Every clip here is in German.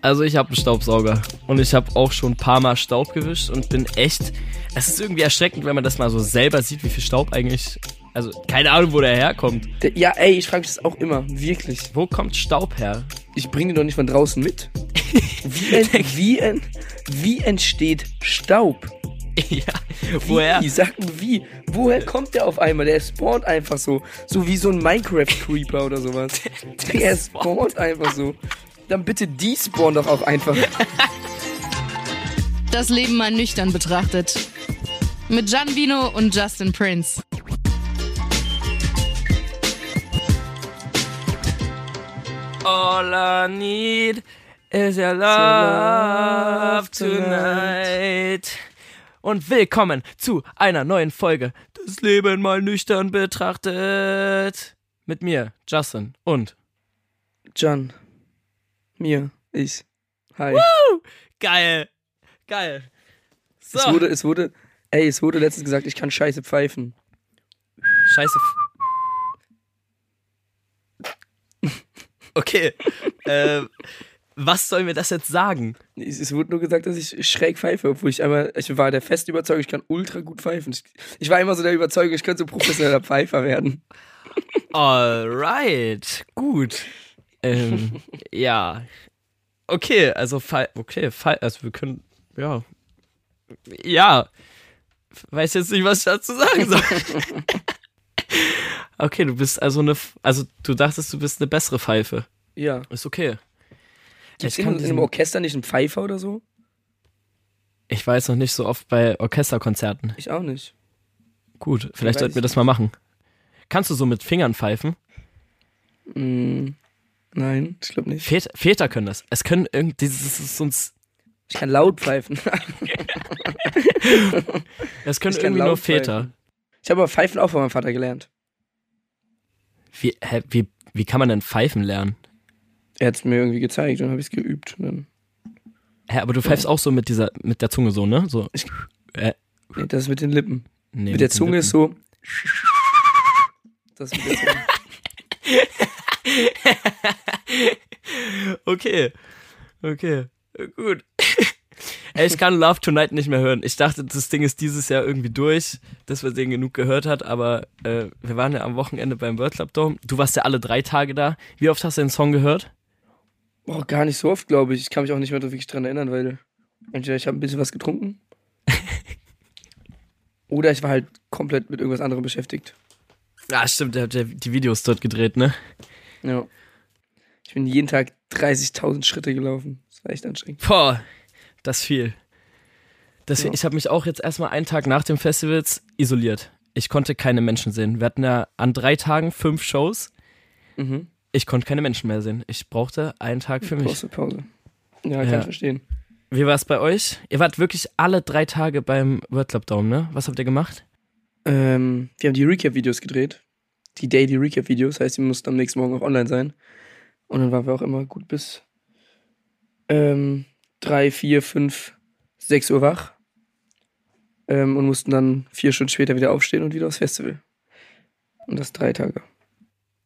Also ich habe einen Staubsauger und ich habe auch schon ein paar Mal Staub gewischt und bin echt. Es ist irgendwie erschreckend, wenn man das mal so selber sieht, wie viel Staub eigentlich. Also keine Ahnung, wo der herkommt. Ja, ey, ich frage mich das auch immer, wirklich. Wo kommt Staub her? Ich bringe den doch nicht von draußen mit. Wie, ent, wie, ent, wie entsteht Staub? ja, woher? Wie, sag mir wie? Woher kommt der auf einmal? Der spawnt einfach so. So wie so ein Minecraft-Creeper oder sowas. Der, der spawnt einfach so. Dann bitte die spawnen doch auch einfach. Das Leben mal nüchtern betrachtet. Mit Gian Vino und Justin Prince. All I need is your love tonight. Und willkommen zu einer neuen Folge Das Leben mal nüchtern betrachtet. Mit mir, Justin und John. Mir. Ich. Hi. Woo! Geil. Geil. So. Es wurde, es wurde, ey, es wurde letztens gesagt, ich kann scheiße pfeifen. Scheiße. Okay. ähm, was soll mir das jetzt sagen? Es, es wurde nur gesagt, dass ich schräg pfeife, obwohl ich einmal, ich war der festen Überzeugung, ich kann ultra gut ppfeifen. Ich, ich war immer so der Überzeugung, ich könnte so professioneller Pfeifer werden. Alright. Gut. Ähm, ja. Okay, also Fall, okay, Fall, also wir können, ja. Ja. Weiß jetzt nicht, was ich dazu sagen soll. okay, du bist also eine, also du dachtest, du bist eine bessere Pfeife. Ja. Ist okay. Gibt in, kann in einem Orchester nicht einen Pfeifer oder so? Ich jetzt noch nicht so oft bei Orchesterkonzerten. Ich auch nicht. Gut, vielleicht weiß sollten wir das mal machen. Kannst du so mit Fingern pfeifen? Mm, nein, ich glaube nicht. Väter, Väter können das. Es können irgendwie, dieses ist uns, Ich kann laut pfeifen. es können irgendwie nur laut Väter. pfeifen. Ich habe aber Pfeifen auch von meinem Vater gelernt. Wie, hä, wie, wie kann man denn pfeifen lernen? Er hat es mir irgendwie gezeigt und habe ich es geübt. Hä, aber du pfeifst auch so mit dieser, mit der Zunge so, ne? So. Ich- äh, nee, das ist mit den Lippen. nee, mit der den Zunge ist Lippen. so. Das ist mit der Zunge. Okay. Okay. Gut. Ey, ich kann Love Tonight nicht mehr hören. Ich dachte, das Ding ist dieses Jahr irgendwie durch, dass wir den genug gehört hat, aber äh, wir waren ja am Wochenende beim World Club Dome. Du warst ja alle drei Tage da. Wie oft hast du den Song gehört? Boah, gar nicht so oft, glaube ich. Ich kann mich auch nicht mehr wirklich dran erinnern, weil entweder ich habe ein bisschen was getrunken oder ich war halt komplett mit irgendwas anderem beschäftigt. Ja, stimmt, der hat ja die Videos dort gedreht, ne? Ja. Ich bin jeden Tag 30.000 Schritte gelaufen. Das war echt anstrengend. Boah, das viel. Das, Ja. Ich habe mich auch jetzt erstmal einen Tag nach dem Festivals isoliert. Ich konnte keine Menschen sehen. Wir hatten ja an drei Tagen fünf Shows. Mhm. Ich konnte keine Menschen mehr sehen. Ich brauchte einen Tag für mich. Große Pause. Ja, kann Ja. ich verstehen. Wie war es bei euch? Ihr wart wirklich alle drei Tage beim World Club Dome, ne? Was habt ihr gemacht? Ähm, wir haben die Recap-Videos gedreht. Die Daily Recap-Videos, heißt, die mussten am nächsten Morgen auch online sein. Und dann waren wir auch immer gut bis ähm, 3, 4, 5, 6 Uhr wach. Ähm, und mussten dann vier Stunden später wieder aufstehen und wieder aufs Festival. Und das drei Tage.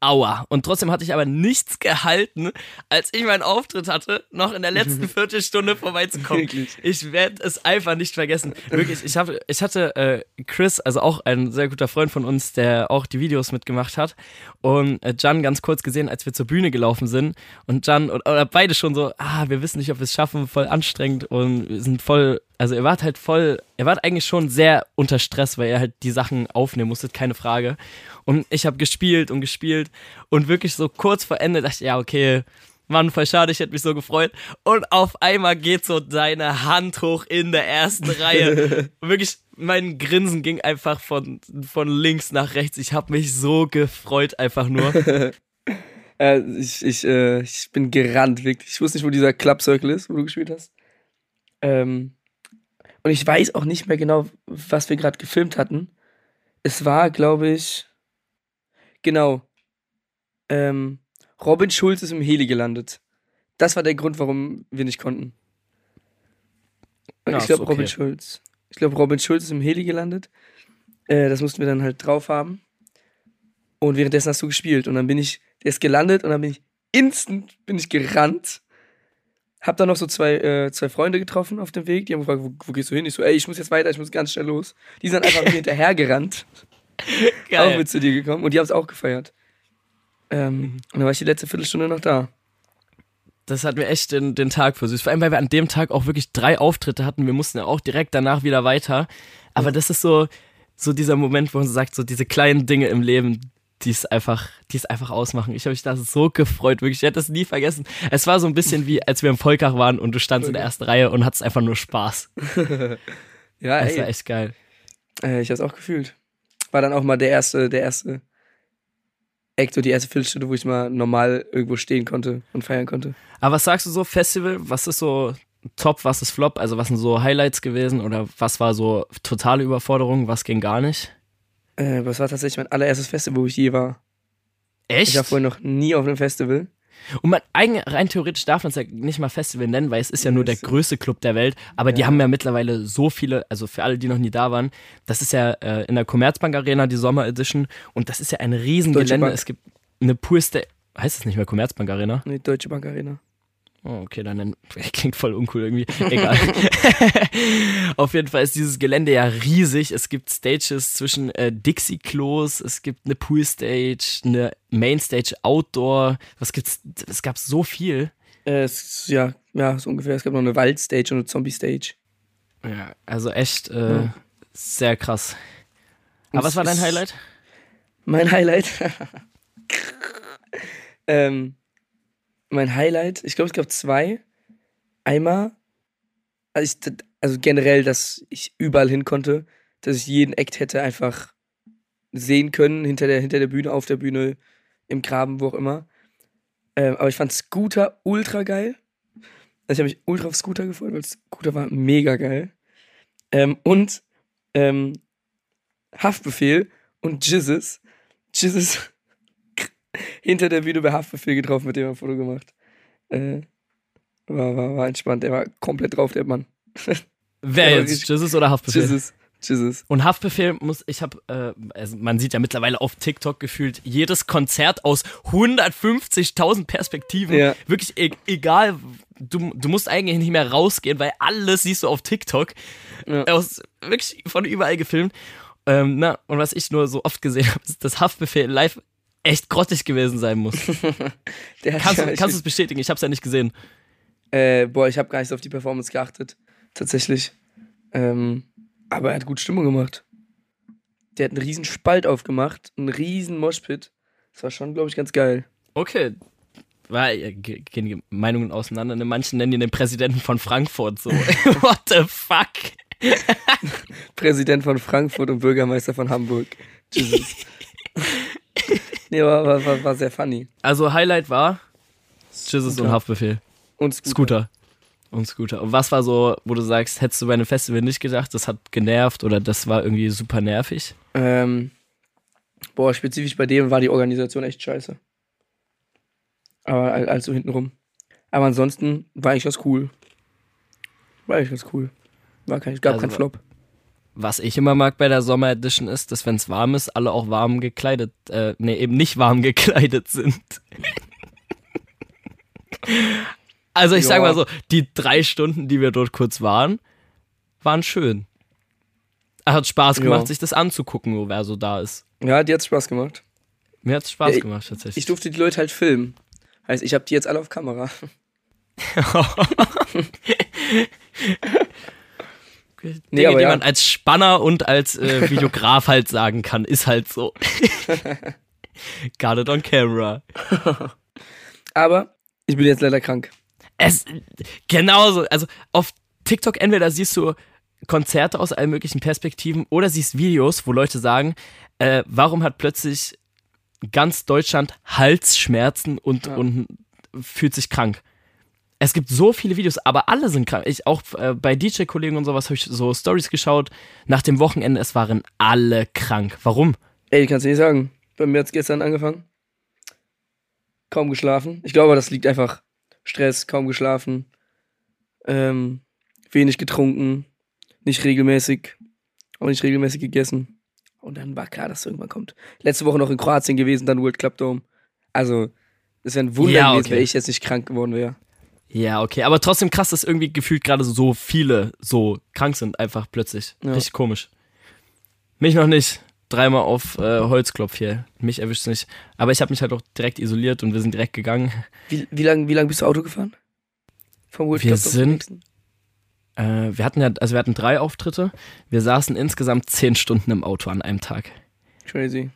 Aua. Und trotzdem hatte ich aber nichts gehalten, als ich meinen Auftritt hatte, noch in der letzten Viertelstunde vorbeizukommen. Wirklich. Ich werde es einfach nicht vergessen. Wirklich, ich, hab, ich hatte äh, Chris, also auch ein sehr guter Freund von uns, der auch die Videos mitgemacht hat. Und äh, Jan ganz kurz gesehen, als wir zur Bühne gelaufen sind. Und Jan und, oder beide schon so, ah, wir wissen nicht, ob wir es schaffen, voll anstrengend und wir sind voll, also ihr wart halt voll, ihr wart eigentlich schon sehr unter Stress, weil ihr halt die Sachen aufnehmen musstet, keine Frage. Und ich habe gespielt und gespielt und wirklich so kurz vor Ende dachte ich, ja, okay, Mann, voll schade, ich hätte mich so gefreut. Und auf einmal geht so deine Hand hoch in der ersten Reihe. Und wirklich, mein Grinsen ging einfach von, von links nach rechts. Ich habe mich so gefreut, einfach nur. Äh, ich, ich, äh, ich bin gerannt, wirklich. Ich wusste nicht, wo dieser Club Circle ist, wo du gespielt hast. Ähm, und ich weiß auch nicht mehr genau, was wir gerade gefilmt hatten. Es war, glaube ich, genau. Ähm, Robin Schulz ist im Heli gelandet. Das war der Grund, warum wir nicht konnten. Ja, ich glaube, okay. Robin Schulz. Ich glaube, Robin Schulz ist im Heli gelandet. Äh, das mussten wir dann halt drauf haben. Und währenddessen hast du gespielt. Und dann bin ich, der ist gelandet und dann bin ich instant bin ich gerannt. Hab dann noch so zwei, äh, zwei Freunde getroffen auf dem Weg. Die haben gefragt, wo, wo gehst du hin? Ich so, ey, ich muss jetzt weiter, ich muss ganz schnell los. Die sind einfach mir hinterhergerannt. Auch mit zu dir gekommen. Und die haben es auch gefeiert. Ähm, und dann war ich die letzte Viertelstunde noch da. Das hat mir echt den, den Tag versüßt. Vor allem, weil wir an dem Tag auch wirklich drei Auftritte hatten. Wir mussten ja auch direkt danach wieder weiter. Aber das ist so, so dieser Moment, wo man sagt, so diese kleinen Dinge im Leben, die es einfach, die es einfach ausmachen. Ich habe mich da so gefreut, wirklich. Ich hätte das nie vergessen. Es war so ein bisschen wie, als wir im Volkach waren und du standst in der ersten Reihe und hattest einfach nur Spaß. ja, Das ey. war echt geil. Äh, ich hab's auch gefühlt. War dann auch mal der erste, der erste Act und die erste Viertelstunde, wo ich mal normal irgendwo stehen konnte und feiern konnte. Aber was sagst du so, Festival? Was ist so top, was ist Flop? Also was sind so Highlights gewesen oder was war so totale Überforderung, was ging gar nicht? Äh, das war tatsächlich mein allererstes Festival, wo ich je war. Echt? Ich war vorher noch nie auf einem Festival. Und man, eigentlich, rein theoretisch darf man es ja nicht mal Festival nennen, weil es ist ja nur der größte Club der Welt. Aber die Ja. haben ja mittlerweile so viele, also für alle, die noch nie da waren, das ist ja äh, in der Commerzbank Arena die Sommer Edition und das ist ja ein Riesengelände. Es gibt eine Pool Station. Heißt es nicht mehr Commerzbank Arena? Nee, Deutsche Bank Arena. Oh, okay, dann klingt voll uncool irgendwie. Egal. Auf jeden Fall ist dieses Gelände ja riesig. Es gibt Stages zwischen äh, Dixie-Klos, es gibt eine Pool-Stage, eine Main-Stage Outdoor. Was gibt's? Es gab so viel. Äh, es, ja, ja, so ungefähr. Es gab noch eine Waldstage und eine Zombie-Stage. Ja, also echt äh, Ja. sehr krass. Aber was war dein Highlight? Mein Highlight. ähm, mein Highlight, ich glaube, es gab zwei. Einmal, also, ich, also generell, dass ich überall hin konnte, dass ich jeden Act hätte einfach sehen können, hinter der, hinter der Bühne, auf der Bühne, im Graben, wo auch immer. Ähm, aber ich fand Scooter ultra geil. Also ich habe mich ultra auf Scooter gefreut, weil Scooter war mega geil. Ähm, und ähm, Haftbefehl und Jizzes. Jizzes hinter der Bühne bei Haftbefehl getroffen, mit dem er ein Foto gemacht. Äh, war, war, war entspannt. Er war komplett drauf, der Mann. Wer Ja, jetzt? Jesus oder Haftbefehl? Jizzes. Jizzes. Und Haftbefehl muss, ich habe, äh, also man sieht ja mittlerweile auf TikTok gefühlt jedes Konzert aus 150.000 Perspektiven. Ja. Wirklich e egal, du, du musst eigentlich nicht mehr rausgehen, weil alles siehst du auf TikTok. Ja. Aus, wirklich von überall gefilmt. Ähm, na, und was ich nur so oft gesehen habe, ist, dass Haftbefehl live echt grottig gewesen sein muss. Kannst, ja, kannst du es bestätigen? Ich habe es ja nicht gesehen. Äh, boah, ich habe gar nicht so auf die Performance geachtet. Tatsächlich. Ähm, aber er hat gut Stimmung gemacht. Der hat einen riesen Spalt aufgemacht, einen riesen Moshpit. Das war schon, glaube ich, ganz geil. Okay. Weil ge- gehen die Meinungen auseinander. Ne? Manche nennen ihn den Präsidenten von Frankfurt so. What the fuck? Präsident von Frankfurt und Bürgermeister von Hamburg. Jesus. nee, war, war, war, sehr funny. Also Highlight war Jesus und. Haftbefehl. Und Scooter. Scooter. Und Scooter. Und was war so, wo du sagst, hättest du bei einem Festival nicht gedacht, das hat genervt oder das war irgendwie super nervig? Ähm, boah, spezifisch bei dem war die Organisation echt scheiße. Aber also hintenrum. Aber ansonsten war eigentlich ganz cool. War eigentlich ganz cool. War kein, gab Also keinen wa- Flop. Was ich immer mag bei der Sommer Edition ist, dass wenn es warm ist, alle auch warm gekleidet, äh, nee, eben nicht warm gekleidet sind. also ich sag Ja. mal so, die drei Stunden, die wir dort kurz waren, waren schön. Hat Spaß gemacht, Ja. sich das anzugucken, wo wer so da ist. Ja, die hat Spaß gemacht. Mir hat's Spaß Ja, gemacht, tatsächlich. Ich durfte die Leute halt filmen. Heißt, ich habe die jetzt alle auf Kamera. Dinge, aber die ja. man als Spanner und als äh, Videograf halt sagen kann, ist halt so. Got it on camera. Aber ich bin jetzt leider krank. Es genauso, also auf TikTok entweder siehst du Konzerte aus allen möglichen Perspektiven oder siehst Videos, wo Leute sagen, äh, warum hat plötzlich ganz Deutschland Halsschmerzen und, Ja. und fühlt sich krank. Es gibt so viele Videos, aber alle sind krank. Ich auch äh, bei DJ-Kollegen und sowas habe ich so Stories geschaut. Nach dem Wochenende, es waren alle krank. Warum? Ey, kannst du nicht sagen. Bei mir hat's gestern angefangen. Kaum geschlafen. Ich glaube, das liegt einfach Stress, kaum geschlafen. Ähm, wenig getrunken. Nicht regelmäßig. Auch nicht regelmäßig gegessen. Und dann war klar, dass es irgendwann kommt. Letzte Woche noch in Kroatien gewesen, dann World Club Dome. Also, es wäre ein Wunder Ja, gewesen, okay. wenn ich jetzt nicht krank geworden wäre. Ja, okay, aber trotzdem krass, dass irgendwie gefühlt gerade so viele so krank sind, einfach plötzlich. Ja. Richtig komisch. Mich noch nicht. Dreimal auf äh, Holzklopf hier. Mich erwischt nicht. Aber ich habe mich halt auch direkt isoliert und wir sind direkt gegangen. Wie, wie lange wie lang bist du Auto gefahren? Vom World Wir sind-? Äh, wir hatten ja, also wir hatten drei Auftritte. Wir saßen insgesamt zehn Stunden im Auto an einem Tag. Crazy.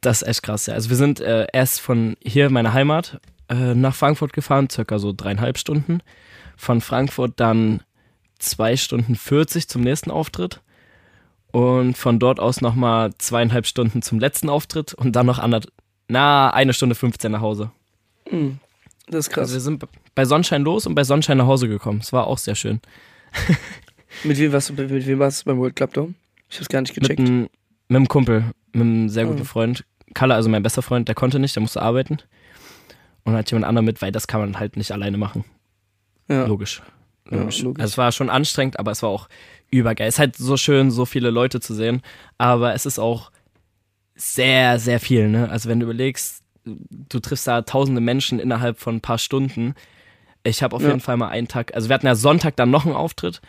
Das ist echt krass, ja. Also wir sind äh, erst von hier, meiner Heimat, äh, nach Frankfurt gefahren, circa so dreieinhalb Stunden. Von Frankfurt dann zwei Stunden 40 zum nächsten Auftritt. Und von dort aus nochmal zweieinhalb Stunden zum letzten Auftritt und dann noch anderth na, eine Stunde 15 nach Hause. Mhm. Das ist krass. Also wir sind bei Sonnenschein los und bei Sonnenschein nach Hause gekommen. Es war auch sehr schön. mit wem warst du, mit wem warst du beim World Club Dome? Ich hab's gar nicht Mit gecheckt. einem, mit einem Kumpel, mit einem sehr guten Ah. Freund. Kalle, also mein bester Freund, der konnte nicht, der musste arbeiten. Und hat jemand anderen mit, weil das kann man halt nicht alleine machen. ja. Logisch. Ja, Logisch. logisch. Also es war schon anstrengend, aber es war auch übergeil. Es ist halt so schön, so viele Leute zu sehen, aber es ist auch sehr, sehr viel, ne? Also wenn du überlegst, du triffst da tausende Menschen innerhalb von ein paar Stunden. Ich habe auf Ja. jeden Fall mal einen Tag, also wir hatten ja Sonntag dann noch einen Auftritt,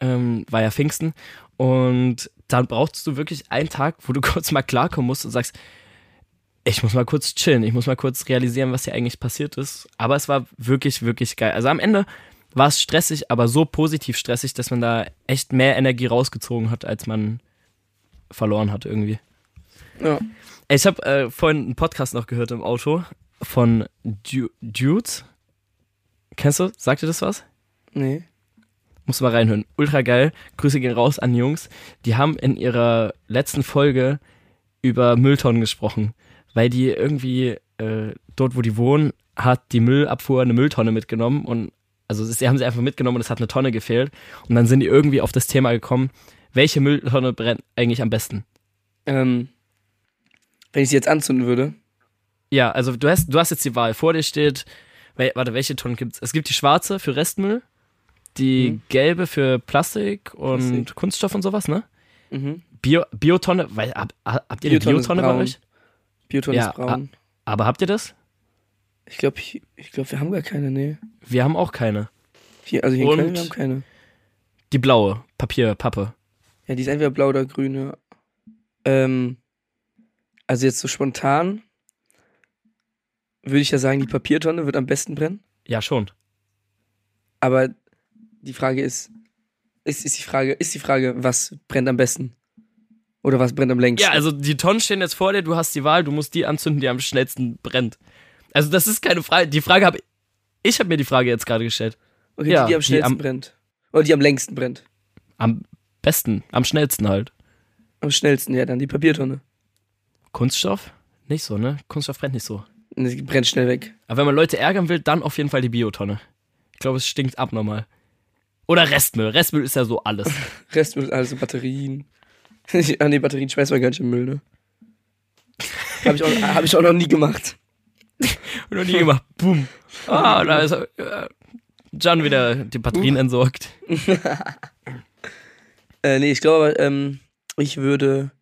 ähm, war ja Pfingsten und dann brauchst du wirklich einen Tag, wo du kurz mal klarkommen musst und sagst, ich muss mal kurz chillen, ich muss mal kurz realisieren, was hier eigentlich passiert ist. Aber es war wirklich, wirklich geil. Also am Ende war es stressig, aber so positiv stressig, dass man da echt mehr Energie rausgezogen hat, als man verloren hat irgendwie. Ja. Ich habe äh, vorhin einen Podcast noch gehört im Auto von du Dudes. Kennst du? Sagt dir das was? Nee. Muss mal reinhören. Ultra geil. Grüße gehen raus an die Jungs. Die haben in ihrer letzten Folge über Mülltonnen gesprochen, weil die irgendwie äh, dort, wo die wohnen, hat die Müllabfuhr eine Mülltonne mitgenommen und also sie haben sie einfach mitgenommen und es hat eine Tonne gefehlt und dann sind die irgendwie auf das Thema gekommen, welche Mülltonne brennt eigentlich am besten? Ähm, wenn ich sie jetzt anzünden würde, Ja, also du hast, du hast jetzt die Wahl. Vor dir steht, warte, welche Tonnen gibt's? Es gibt die schwarze für Restmüll, die Mhm. gelbe für Plastik und Plastik. Kunststoff und sowas, ne? mhm. Bio, Biotonne, weil, hab, habt ihr eine Biotonne ist Biotonne bei euch? Bioton Ja, ist braun. Aber habt ihr das? Ich glaube, ich, ich glaub, wir haben gar keine, nee. Wir haben auch keine. Hier, also hier Und- Köln, wir haben keine. Die blaue, Papier, Pappe. Ja, die ist entweder blau oder grün, ja. Ähm, also jetzt so spontan würde ich ja sagen, die Papiertonne wird am besten brennen. Ja, schon. Aber die Frage ist, ist, ist die Frage, ist die Frage, was brennt am besten? Oder was brennt am längsten? Ja, also die Tonnen stehen jetzt vor dir, du hast die Wahl, du musst die anzünden, die am schnellsten brennt. Also das ist keine Frage. Die Frage habe ich habe mir die Frage jetzt gerade gestellt. okay, ja, die, die am die schnellsten am- brennt. Oder die am längsten brennt. Am besten, am schnellsten halt. Am schnellsten, ja, dann die Papiertonne. Kunststoff? Nicht so, ne? Kunststoff brennt nicht so. Die brennt schnell weg. Aber wenn man Leute ärgern will, dann auf jeden Fall die Biotonne. Ich glaube, es stinkt abnormal. Oder Restmüll. Restmüll ist ja so alles. Restmüll, also Batterien. ah, nee, Batterien schmeißt man gar nicht im Müll, ne? Hab ich, auch, hab ich auch noch nie gemacht. Und noch nie gemacht. Boom. Ah, da ist äh, John wieder die Batterien entsorgt. Äh, nee, ich glaube ähm, ich würde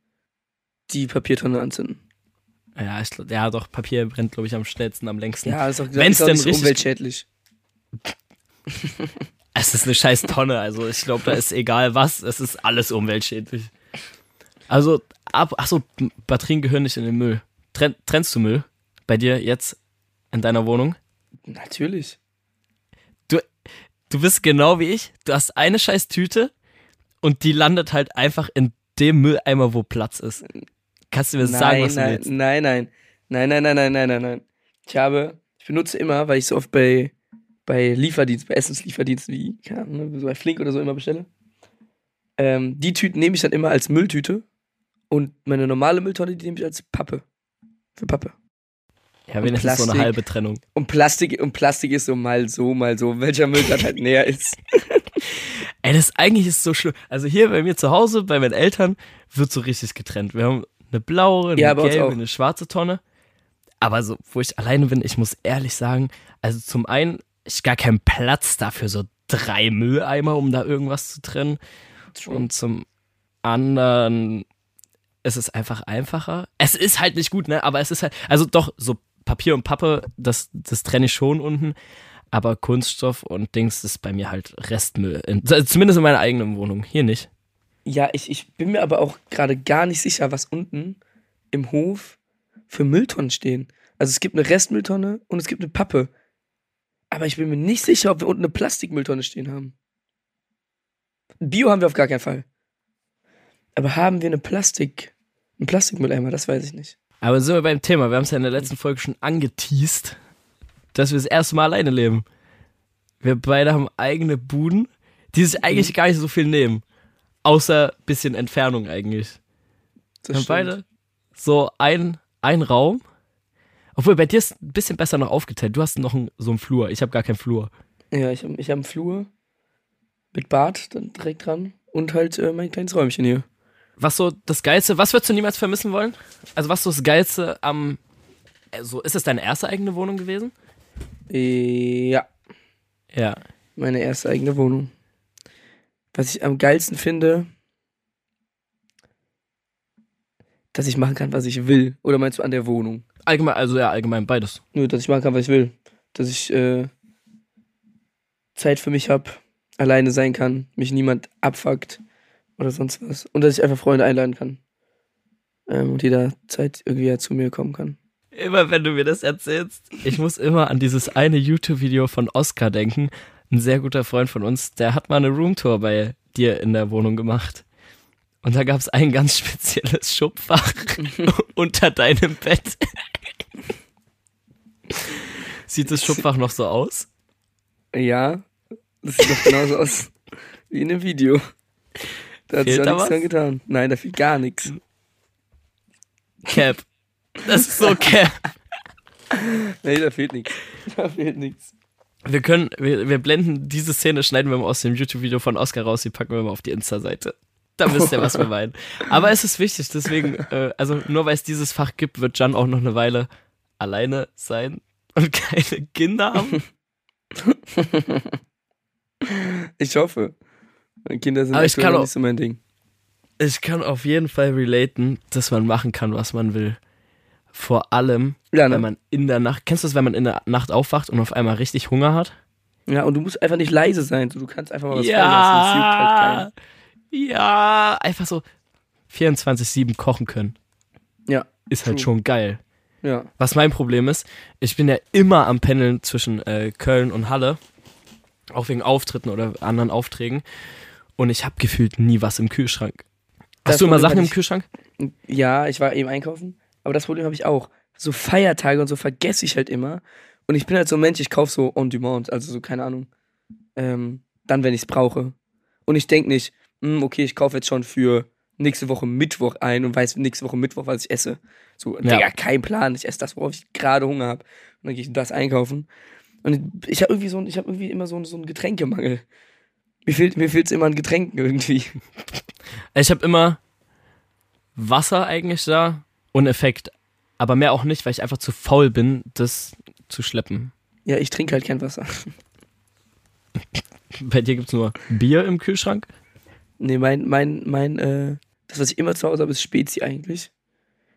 die Papiertonne anzünden. Ja, ich, ja, doch, Papier brennt, glaube ich, am schnellsten, am längsten. Ja, ist auch, Wenn's ist auch denn richtig- umweltschädlich. Es ist eine scheiß Tonne, also ich glaube, da ist egal was, es ist alles umweltschädlich. Also, ab, achso, Batterien gehören nicht in den Müll. Trenn, trennst du Müll bei dir jetzt in deiner Wohnung? Natürlich. Du bist genau wie ich, du hast eine scheiß Tüte und die landet halt einfach in dem Mülleimer, wo Platz ist. Kannst du mir sagen, Nein, was du nein, willst? nein, nein. Nein, nein, nein, nein, nein, nein, nein. Ich habe, ich benutze immer, weil ich so oft bei, bei Lieferdienst, bei Essenslieferdiensten wie, keine Ahnung, so bei Flink oder so immer bestelle. Ähm, die Tüten nehme ich dann immer als Mülltüte und meine normale Mülltonne, die nehme ich als Pappe. Für Pappe. Ja, wenigstens so eine halbe Trennung. Und Plastik, und Plastik ist so mal so, mal so, welcher Müll dann halt näher ist. Ey, das eigentlich ist so schlimm. Also hier bei mir zu Hause, bei meinen Eltern, wird so richtig getrennt. Wir haben eine blaue, eine Ja, gelbe, eine schwarze Tonne. Aber so, wo ich alleine bin, ich muss ehrlich sagen, also zum einen, ich gar keinen Platz dafür, so drei Mülleimer, um da irgendwas zu trennen. Und zum anderen ist es einfach einfacher. Es ist halt nicht gut, ne? Aber es ist halt, also doch, so Papier und Pappe, das, das trenne ich schon unten. Aber Kunststoff und Dings ist bei mir halt Restmüll. In, zumindest in meiner eigenen Wohnung. Hier nicht. Ja, ich, ich bin mir aber auch gerade gar nicht sicher, was unten im Hof für Mülltonnen stehen. Also es gibt eine Restmülltonne und es gibt eine Pappe. Aber ich bin mir nicht sicher, ob wir unten eine Plastikmülltonne stehen haben. Bio haben wir auf gar keinen Fall. Aber haben wir eine Plastik, einen Plastikmülleimer? Das weiß ich nicht. Aber sind wir beim Thema. Wir haben es ja in der letzten Folge schon angeteased, dass wir das erste Mal alleine leben. Wir beide haben eigene Buden, die sich eigentlich gar nicht so viel nehmen. Außer bisschen Entfernung eigentlich. Das Wir haben stimmt. beide so ein, ein Raum. Obwohl, bei dir ist ein bisschen besser noch aufgeteilt. Du hast noch einen, so einen Flur. Ich habe gar keinen Flur. Ja, ich habe ich hab einen Flur mit Bad dann direkt dran und halt äh, mein kleines Räumchen hier. Was so das Geilste, was würdest du niemals vermissen wollen? Also was so das Geilste am, also ist es deine erste eigene Wohnung gewesen? Äh, Ja, Ja. meine erste eigene Wohnung. Was ich am geilsten finde, dass ich machen kann, was ich will. Oder meinst du an der Wohnung? Allgemein, also ja, allgemein beides. Nur, dass ich machen kann, was ich will. Dass ich äh, Zeit für mich habe, alleine sein kann, mich niemand abfuckt oder sonst was. Und dass ich einfach Freunde einladen kann. Ähm, und jederzeit irgendwie ja zu mir kommen kann. Immer wenn du mir das erzählst, ich muss immer an dieses eine YouTube-Video von Oscar denken. Ein sehr guter Freund von uns, der hat mal eine Roomtour bei dir in der Wohnung gemacht. Und da gab es ein ganz spezielles Schubfach unter deinem Bett. Sieht das Schubfach noch so aus? Ja, das sieht doch genauso aus wie in dem Video. Da hat sich Fehlt auch da nichts dran getan. Nein, da fehlt gar nichts. Cap. Das ist so Cap. Nee, da fehlt nichts. Da fehlt nichts. Wir können, wir, wir blenden diese Szene, schneiden wir mal aus dem YouTube-Video von Oscar raus, die packen wir mal auf die Insta-Seite. Da wisst ihr, was wir meinen. Aber es ist wichtig, deswegen, äh, also nur weil es dieses Fach gibt, wird Jan auch noch eine Weile alleine sein und keine Kinder haben. Ich hoffe. Kinder sind auch- nicht so mein Ding. Ich kann auf jeden Fall relaten, dass man machen kann, was man will. Vor allem, Ja, ne? wenn man in der Nacht, kennst du das, wenn man in der Nacht aufwacht und auf einmal richtig Hunger hat? ja, und du musst einfach nicht leise sein. Du kannst einfach mal was halt ja, ja, einfach so 24-7 kochen können. Ja, Ist halt True. schon geil. ja. Was mein Problem ist, ich bin ja immer am Pendeln zwischen äh, Köln und Halle. Auch wegen Auftritten oder anderen Aufträgen. Und ich habe gefühlt nie was im Kühlschrank. Das Hast du immer Sachen hatte im ich- Kühlschrank? Ja, ich war eben einkaufen, aber das Problem habe ich auch. So Feiertage und so vergesse ich halt immer. Und ich bin halt so ein Mensch, ich kaufe so on demand, also so, keine Ahnung. Ähm, dann, wenn ich es brauche. Und ich denke nicht, hm, okay, ich kaufe jetzt schon für nächste Woche Mittwoch ein und weiß nächste Woche Mittwoch, was ich esse. So, Ja. Digga, kein Plan. Ich esse das, worauf ich gerade Hunger habe. Und dann gehe ich das einkaufen. Und ich habe irgendwie so ein, ich habe irgendwie immer so, so einen Getränkemangel. Mir fehlt mir fehlt's immer an Getränken irgendwie. Ich habe immer Wasser eigentlich da und Effekt. Aber mehr auch nicht, weil ich einfach zu faul bin, das zu schleppen. Ja, ich trinke halt kein Wasser. Bei dir gibt's nur Bier im Kühlschrank? Nee, mein, mein, mein, äh, das, was ich immer zu Hause habe, ist Spezi eigentlich.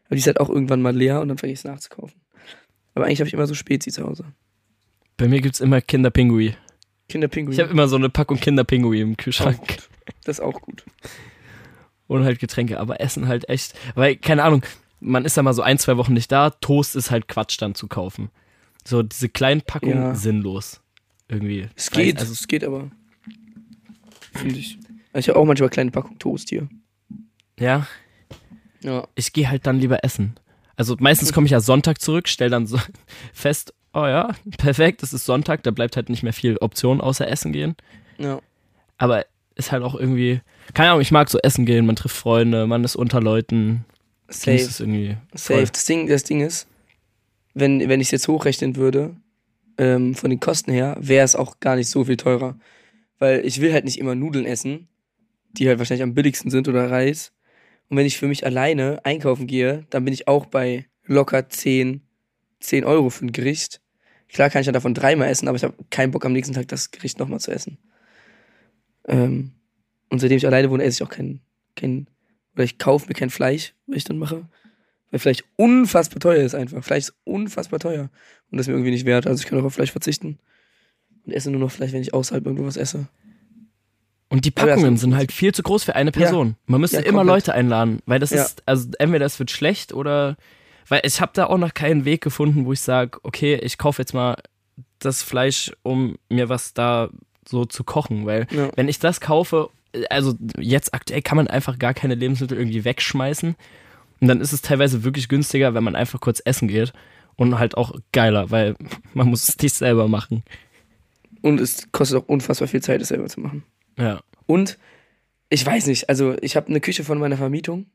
Aber die ist halt auch irgendwann mal leer und dann vergesse ich es nachzukaufen. Aber eigentlich habe ich immer so Spezi zu Hause. Bei mir gibt's immer Kinderpingui. Kinderpinguin. Ich habe immer so eine Packung Kinderpingui im Kühlschrank. Das ist auch gut. Und halt Getränke, aber Essen halt echt. Weil, keine Ahnung, man ist ja mal so ein, zwei Wochen nicht da. Toast ist halt Quatsch dann zu kaufen. So diese kleinen Packungen Ja. sinnlos. Irgendwie. Es geht, Also, es geht aber. Finde ich. Also ich habe auch manchmal kleine Packung Toast hier. ja, Ja. ich gehe halt dann lieber essen. Also meistens komme ich ja Sonntag zurück, stell dann so fest, oh ja, perfekt, es ist Sonntag, da bleibt halt nicht mehr viel Option außer essen gehen. Ja. Aber ist halt auch irgendwie, keine Ahnung, ich mag so essen gehen, man trifft Freunde, man ist unter Leuten. Safe. es irgendwie. Safe. voll. Das Ding, das Ding ist, wenn, wenn ich es jetzt hochrechnen würde, ähm, von den Kosten her, wäre es auch gar nicht so viel teurer. Weil ich will halt nicht immer Nudeln essen, die halt wahrscheinlich am billigsten sind oder Reis. Und wenn ich für mich alleine einkaufen gehe, dann bin ich auch bei locker 10, 10 Euro für ein Gericht. Klar kann ich ja davon dreimal essen, aber ich habe keinen Bock am nächsten Tag das Gericht nochmal zu essen. Ähm, und seitdem ich alleine wohne, esse ich auch kein, kein oder ich kaufe mir kein Fleisch, was ich dann mache. Weil Fleisch unfassbar teuer ist einfach. Fleisch ist unfassbar teuer. Und das ist mir irgendwie nicht wert. Also ich kann auch auf Fleisch verzichten. und esse nur noch vielleicht, wenn ich außerhalb irgendwo was esse. Und die Packungen sind halt viel zu groß für eine Person. Man müsste Ja, immer. Leute einladen, weil das Ja. ist, also entweder es wird schlecht oder, weil ich habe da auch noch keinen Weg gefunden, wo ich sage, okay, ich kaufe jetzt mal das Fleisch, um mir was da so zu kochen, weil Ja. wenn ich das kaufe, also jetzt aktuell kann man einfach gar keine Lebensmittel irgendwie wegschmeißen und dann ist es teilweise wirklich günstiger, wenn man einfach kurz essen geht und halt auch geiler, weil man muss es nicht selber machen. Und es kostet auch unfassbar viel Zeit, es selber zu machen. Ja. Und ich weiß nicht, also ich habe eine Küche von meiner Vermietung.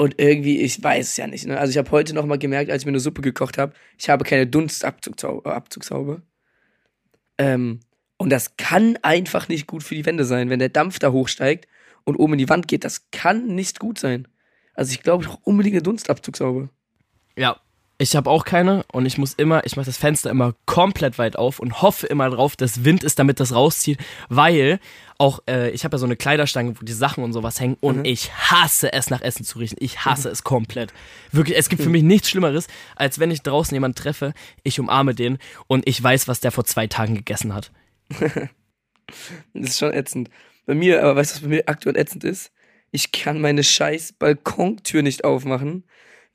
Und irgendwie, ich weiß es ja nicht. Ne? Also ich habe heute noch mal gemerkt, als ich mir eine Suppe gekocht habe, ich habe keine Dunstabzugshaube. Abzugshaube. Ähm, und das kann einfach nicht gut für die Wände sein, wenn der Dampf da hochsteigt und oben in die Wand geht. Das kann nicht gut sein. Also ich glaube, ich brauche unbedingt eine Dunstabzugshaube. Ja, ich habe auch keine und ich muss immer, ich mache das Fenster immer komplett weit auf und hoffe immer drauf, dass Wind ist, damit das rauszieht, weil auch äh, ich habe ja so eine Kleiderstange, wo die Sachen und sowas hängen und Mhm. ich hasse es nach Essen zu riechen. Ich hasse es komplett. Wirklich, es gibt für mich nichts Schlimmeres, als wenn ich draußen jemanden treffe, ich umarme den und ich weiß, was der vor zwei Tagen gegessen hat. Das ist schon ätzend. Bei mir, aber weißt du, was bei mir aktuell ätzend ist? Ich kann meine scheiß Balkontür nicht aufmachen,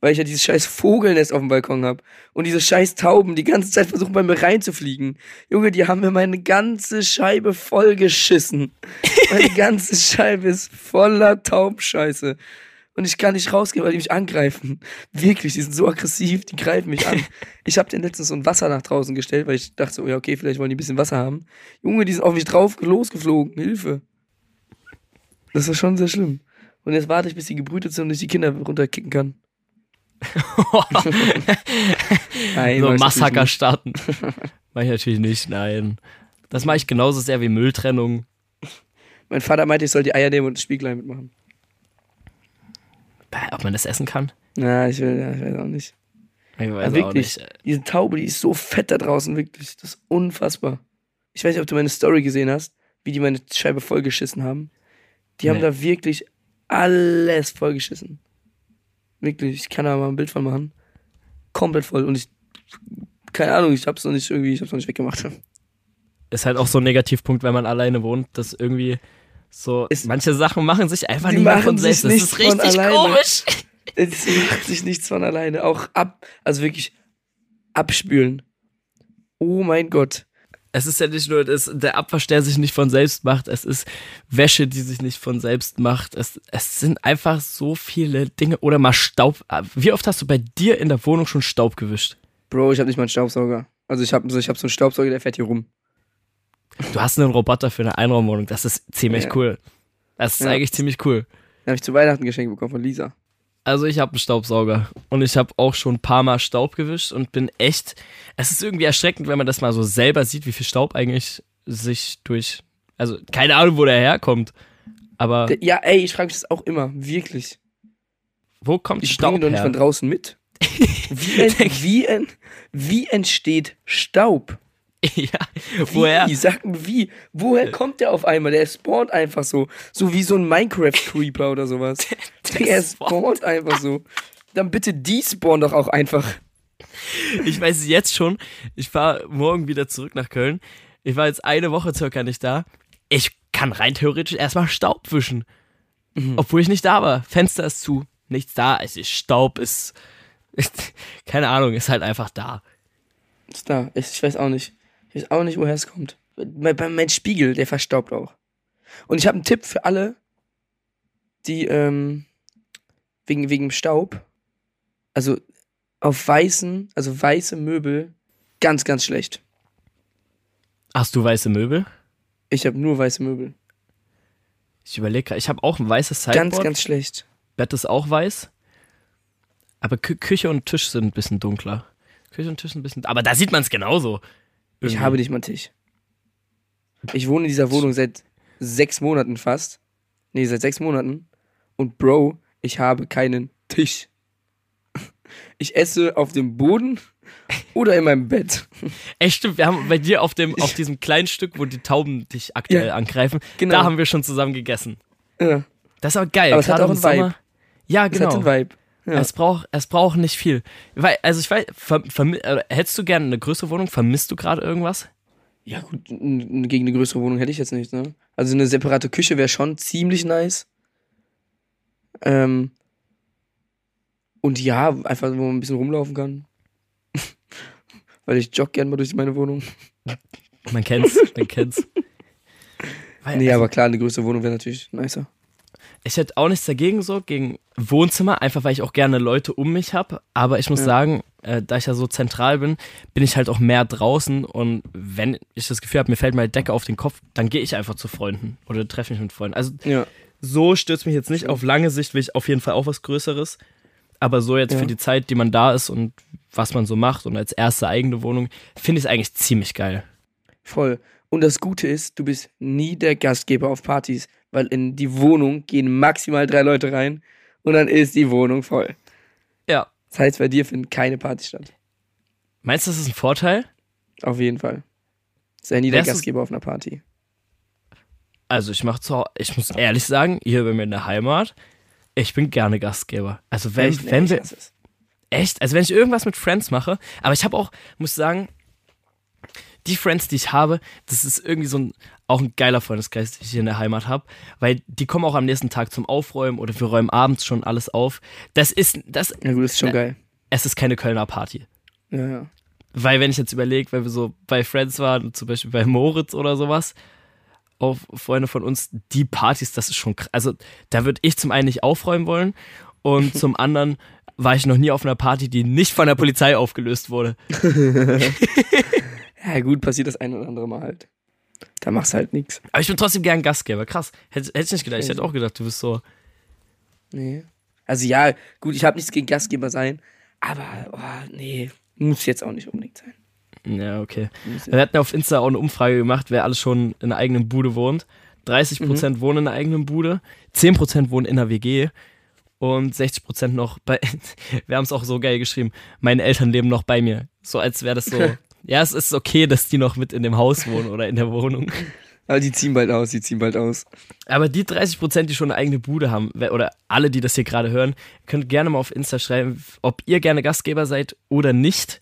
weil ich ja dieses scheiß Vogelnest auf dem Balkon habe. Und diese scheiß Tauben die ganze Zeit versuchen bei mir reinzufliegen. Junge, die haben mir meine ganze Scheibe vollgeschissen. Meine ganze Scheibe ist voller Taubenscheiße. Und ich kann nicht rausgehen, weil die mich angreifen. Wirklich, die sind so aggressiv, die greifen mich an. Ich habe denen letztens so ein Wasser nach draußen gestellt, weil ich dachte so, ja okay, vielleicht wollen die ein bisschen Wasser haben. Junge, die sind auf mich drauf losgeflogen. Hilfe. Das ist schon sehr schlimm. Und jetzt warte ich, bis die gebrütet sind und ich die Kinder runterkicken kann. Nein, so Massaker starten. Mach ich natürlich nicht, nein. Das mache ich genauso sehr wie Mülltrennung. Mein Vater meinte, ich soll die Eier nehmen und das Spieglein mitmachen. Ob man das essen kann? Na, ich will, ja, ich weiß auch nicht. Ich weiß auch wirklich. nicht. Diese Taube, die ist so fett da draußen, wirklich. Das ist unfassbar. Ich weiß nicht, ob du meine Story gesehen hast, wie die meine Scheibe vollgeschissen haben. Die haben Nee. da wirklich alles vollgeschissen. Wirklich, ich kann da mal ein Bild von machen. Komplett voll. Und ich, keine Ahnung, ich hab's noch nicht irgendwie, ich hab's noch nicht weggemacht. Ist halt auch so ein Negativpunkt, wenn man alleine wohnt, dass irgendwie so Ist- manche Sachen machen sich einfach nicht mehr von selbst. Das ist richtig komisch. Es macht sich nichts von alleine. Auch ab, also wirklich abspülen. Oh mein Gott. Es ist ja nicht nur das, der Abwasch, der sich nicht von selbst macht, es ist Wäsche, die sich nicht von selbst macht. Es, es sind einfach so viele Dinge. Oder mal Staub. Wie oft hast du bei dir in der Wohnung schon Staub gewischt? Bro, ich habe nicht mal einen Staubsauger. Also ich habe so, ich hab so einen Staubsauger, der fährt hier rum. Du hast einen Roboter für eine Einraumwohnung. Das ist ziemlich Ja. cool. Das ist Ja. eigentlich ziemlich cool. Den habe ich zu Weihnachten geschenkt bekommen von Lisa. Also ich habe einen Staubsauger und ich habe auch schon ein paar Mal Staub gewischt und bin echt. Es ist irgendwie erschreckend, wenn man das mal so selber sieht, wie viel Staub eigentlich sich durch. Also keine Ahnung, wo der herkommt. Aber Ja, ey, ich frage mich das auch immer. Wirklich. wo kommt Ich Staub bringe doch nicht her? von draußen mit. Wie, ent, wie, ent, wie entsteht Staub? ja, Wie? woher? Sag mir wie. Woher kommt der auf einmal? Der spawnt einfach so. So wie so ein Minecraft-Creeper oder sowas. Der spawnt einfach so. Dann bitte die spawnen doch auch einfach. Ich weiß es jetzt schon. Ich fahre morgen wieder zurück nach Köln. Ich war jetzt eine Woche circa nicht da. Ich kann rein theoretisch erstmal Staub wischen. Mhm. Obwohl ich nicht da war. Fenster ist zu. Nichts da. Es ist Staub, ist. Keine Ahnung, ist halt einfach da. Ist da. Ich, ich weiß auch nicht. Ich weiß auch nicht, woher es kommt. Mein, mein Spiegel, der verstaubt auch. Und ich habe einen Tipp für alle, die ähm, wegen, wegen Staub, also auf weißen, also weiße Möbel, ganz, ganz schlecht. Hast du weiße Möbel? Ich habe nur weiße Möbel. Ich überlege gerade. Ich habe auch ein weißes Sideboard. Ganz, ganz schlecht. Bett ist auch weiß. Aber Kü Küche und Tisch sind ein bisschen dunkler. Küche und Tisch sind ein bisschen. Aber da sieht man es genauso. Ich Irgendwie. habe nicht mal einen Tisch. Ich wohne in dieser Wohnung seit sechs Monaten fast. Nee, seit sechs Monaten. Und Bro, ich habe keinen Tisch. Ich esse auf dem Boden oder in meinem Bett. Echt stimmt, wir haben bei dir auf dem auf diesem kleinen Stück, wo die Tauben dich aktuell Ja, angreifen, genau. da haben wir schon zusammen gegessen. Ja, Das ist aber geil. Aber es hat auch einen Sommer. Ja, das hat genau. den Vibe. Ja. Es braucht es braucht nicht viel. Weil, also ich weiß, ver, vermi- äh, hättest du gerne eine größere Wohnung? Vermisst du gerade irgendwas? Ja, gut, gegen eine größere Wohnung hätte ich jetzt nicht, ne? Also eine separate Küche wäre schon ziemlich nice. Ähm. Und ja, einfach, wo man ein bisschen rumlaufen kann. Weil ich jogge gern mal durch meine Wohnung. Man kennt's, man kennt's. Weil, Nee, also, aber klar, eine größere Wohnung wäre natürlich nicer. Ich hätte auch nichts dagegen so, gegen Wohnzimmer, einfach weil ich auch gerne Leute um mich habe. Aber ich muss Ja. sagen, äh, da ich ja so zentral bin, bin ich halt auch mehr draußen. Und wenn ich das Gefühl habe, mir fällt meine Decke auf den Kopf, dann gehe ich einfach zu Freunden oder treffe mich mit Freunden. Also Ja. so stürzt mich jetzt nicht. Auf lange Sicht will ich auf jeden Fall auch was Größeres. Aber so jetzt Ja. für die Zeit, die man da ist und was man so macht und als erste eigene Wohnung, finde ich es eigentlich ziemlich geil. Voll. Und das Gute ist, du bist nie der Gastgeber auf Partys, weil in die Wohnung gehen maximal drei Leute rein und dann ist die Wohnung voll. Ja. Das heißt, bei dir finden keine Partys statt. Meinst du, das ist ein Vorteil? Auf jeden Fall. Sei nie der Gastgeber auf einer Party. Also ich mache zu ich muss ehrlich sagen, hier bei mir in der Heimat, ich bin gerne Gastgeber. Also wenn? Nee, wenn ich wir, echt, also wenn ich irgendwas mit Friends mache, aber ich habe auch, muss sagen, die Friends, die ich habe, das ist irgendwie so ein, auch ein geiler Freundeskreis, den ich hier in der Heimat habe, weil die kommen auch am nächsten Tag zum Aufräumen oder wir räumen abends schon alles auf. Das ist, das, Ja gut, das ist schon Ja. geil. es ist keine Kölner Party. Ja, ja. Weil wenn ich jetzt überlege, weil wir so bei Friends waren, zum Beispiel bei Moritz oder sowas, auch Freunde von uns, die Partys, das ist schon krass. Also da würde ich zum einen nicht aufräumen wollen und zum anderen war ich noch nie auf einer Party, die nicht von der Polizei aufgelöst wurde. Ja gut, passiert das ein oder andere Mal halt. Da machst du halt nichts. Aber ich bin trotzdem gern Gastgeber. Krass. Hätte, hätte ich nicht gedacht. Ich hätte auch gedacht, du bist so. Nee. Also ja, gut, ich habe nichts gegen Gastgeber sein, aber oh, nee, muss jetzt auch nicht unbedingt sein. Ja, okay. Wir hatten auf Insta auch eine Umfrage gemacht, wer alles schon in einer eigenen Bude wohnt. 30% wohnen in einer eigenen Bude, 10% wohnen in einer WG und 60% noch bei. Wir haben es auch so geil geschrieben. Meine Eltern leben noch bei mir. So als wäre das so. ja, es ist okay, dass die noch mit in dem Haus wohnen oder in der Wohnung. Aber die ziehen bald aus, die ziehen bald aus. Aber die 30%, die schon eine eigene Bude haben, oder alle, die das hier gerade hören, könnt gerne mal auf Insta schreiben, ob ihr gerne Gastgeber seid oder nicht.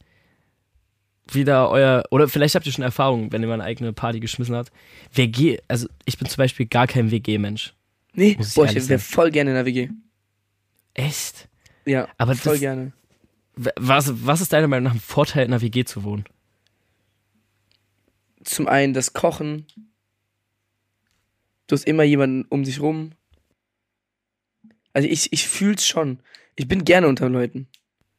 Wie da euer, oder vielleicht habt ihr schon Erfahrungen, wenn ihr mal eine eigene Party geschmissen habt. WG, also ich bin zum Beispiel gar kein WG-Mensch. Nee, ich boah, ich wäre voll gerne in der WG. Echt? Ja, Aber voll das- gerne. Was, was ist deiner Meinung nach ein Vorteil, in einer WG zu wohnen? Zum einen das Kochen. Du hast immer jemanden um dich rum. Also ich, ich fühl's schon. Ich bin gerne unter Leuten.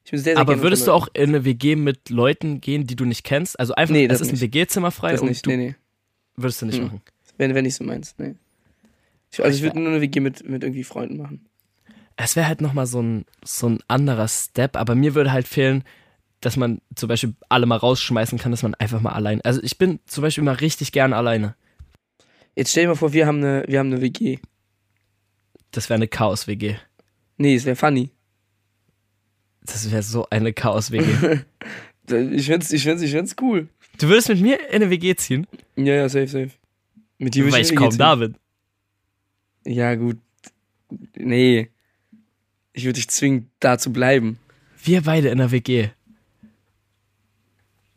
Ich bin sehr, sehr Aber würdest du auch in eine WG mit Leuten gehen, die du nicht kennst? Also einfach, Nee, es das ist ein. WG-Zimmer frei. Das und nicht. du Nee, nee. würdest du nicht Mhm. machen. Wenn, wenn nicht so meinst. Nee. Ich, also ich Ich würde nur eine WG mit, mit irgendwie Freunden machen. Es wäre halt nochmal so ein, so ein anderer Step, aber mir würde halt fehlen, dass man zum Beispiel alle mal rausschmeißen kann, dass man einfach mal allein. Also ich bin zum Beispiel mal richtig gerne alleine. Jetzt stell dir mal vor, wir haben eine, wir haben eine WG. Das wäre eine Chaos-WG. Nee, es wäre funny. Das wäre so eine Chaos-WG. Ich find's, ich find's, ich find's cool. du würdest mit mir in eine WG ziehen, Ja, ja, safe, safe. Mit dir weil ich eine kaum da bin. Ja, gut. Nee. Ich würde dich zwingen, da zu bleiben. Wir beide in einer WG.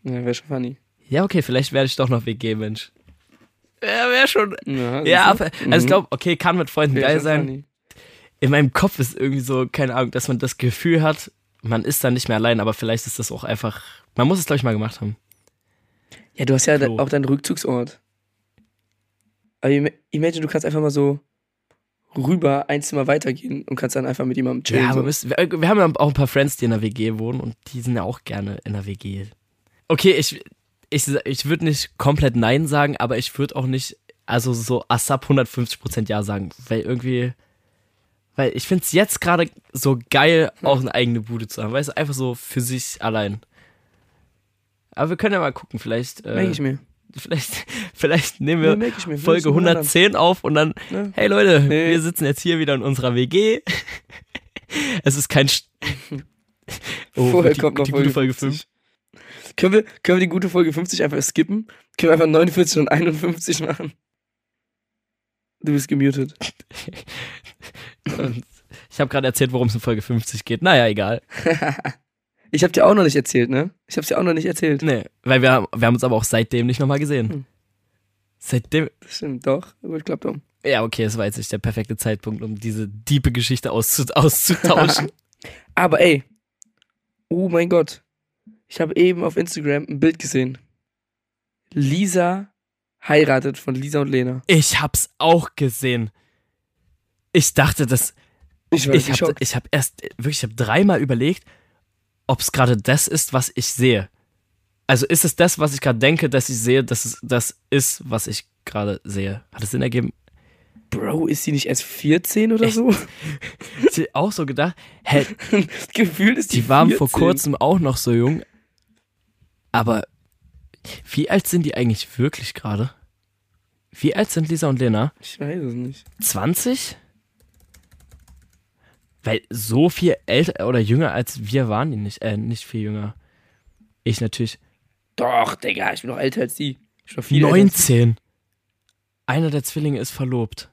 Ja, wäre schon funny. Ja, okay, vielleicht werde ich doch noch WG-Mensch. Ja, wäre schon. Ja, Ja, aber, also ich Mhm. glaube, okay, kann mit Freunden Wär geil sein. funny. In meinem Kopf ist irgendwie so, keine Ahnung, dass man das Gefühl hat, man ist dann nicht mehr allein, aber vielleicht ist das auch einfach. Man muss es, glaube ich, mal gemacht haben. Ja, du hast ja Klo. auch deinen Rückzugsort. Aber im- imagine, du kannst einfach mal so rüber ein Zimmer weitergehen und kannst dann einfach mit jemandem chillen. Ja, aber so. wir, wir haben ja auch ein paar Friends, die in der WG wohnen und die sind ja auch gerne in der WG. Okay, ich, ich, ich würde nicht komplett Nein sagen, aber ich würde auch nicht, also so ASAP 150% Ja sagen, weil irgendwie, weil ich finde es jetzt gerade so geil, auch eine eigene Bude zu haben, weißt du, einfach so für sich allein. Aber wir können ja mal gucken, vielleicht, Merke äh, ich mir. vielleicht, vielleicht nehmen wir ich mir. Folge Willst du 110 auf und dann, Ja. hey Leute, Nee. wir sitzen jetzt hier wieder in unserer WG. es ist kein. St oh, Vorher die, kommt noch die Folge gute Folge 50. 5. Können wir, können wir die gute Folge 50 einfach skippen? Können wir einfach 49 und 51 machen? Du bist gemutet. Ich habe gerade erzählt, worum es in Folge 50 geht. Naja, egal. Ich habe dir auch noch nicht erzählt, ne? Ich habe dir auch noch nicht erzählt. Nee, weil wir, haben- wir haben uns aber auch seitdem nicht nochmal gesehen. Hm. Seitdem. Das stimmt, doch. Gut, klappt um. Ja, okay, es war jetzt nicht der perfekte Zeitpunkt, um diese diepe Geschichte auszu auszutauschen. Aber ey, oh mein Gott. Ich habe eben auf Instagram ein Bild gesehen. Lisa heiratet von Lisa und Lena. ich hab's auch gesehen. Ich dachte, das. Ich Ich habe hab erst wirklich, ich habe dreimal überlegt, ob es gerade das ist, was ich sehe. Also ist es das, was ich gerade denke, dass ich sehe, dass es das ist, was ich gerade sehe. Hat es Sinn ergeben? Bro, ist sie nicht erst 14 oder Echt? so? Ich hab auch so gedacht, hä, Gefühlt ist die die waren 14. vor kurzem auch noch so jung. Aber wie alt sind die eigentlich wirklich gerade? Wie alt sind Lisa und Lena? Ich weiß es nicht. 20? Weil so viel älter oder jünger als wir waren die nicht. Äh, nicht viel jünger. Ich natürlich. Doch, Digga, ich bin noch älter als die. Ich bin noch viel älter als die. 19. Einer der Zwillinge ist verlobt.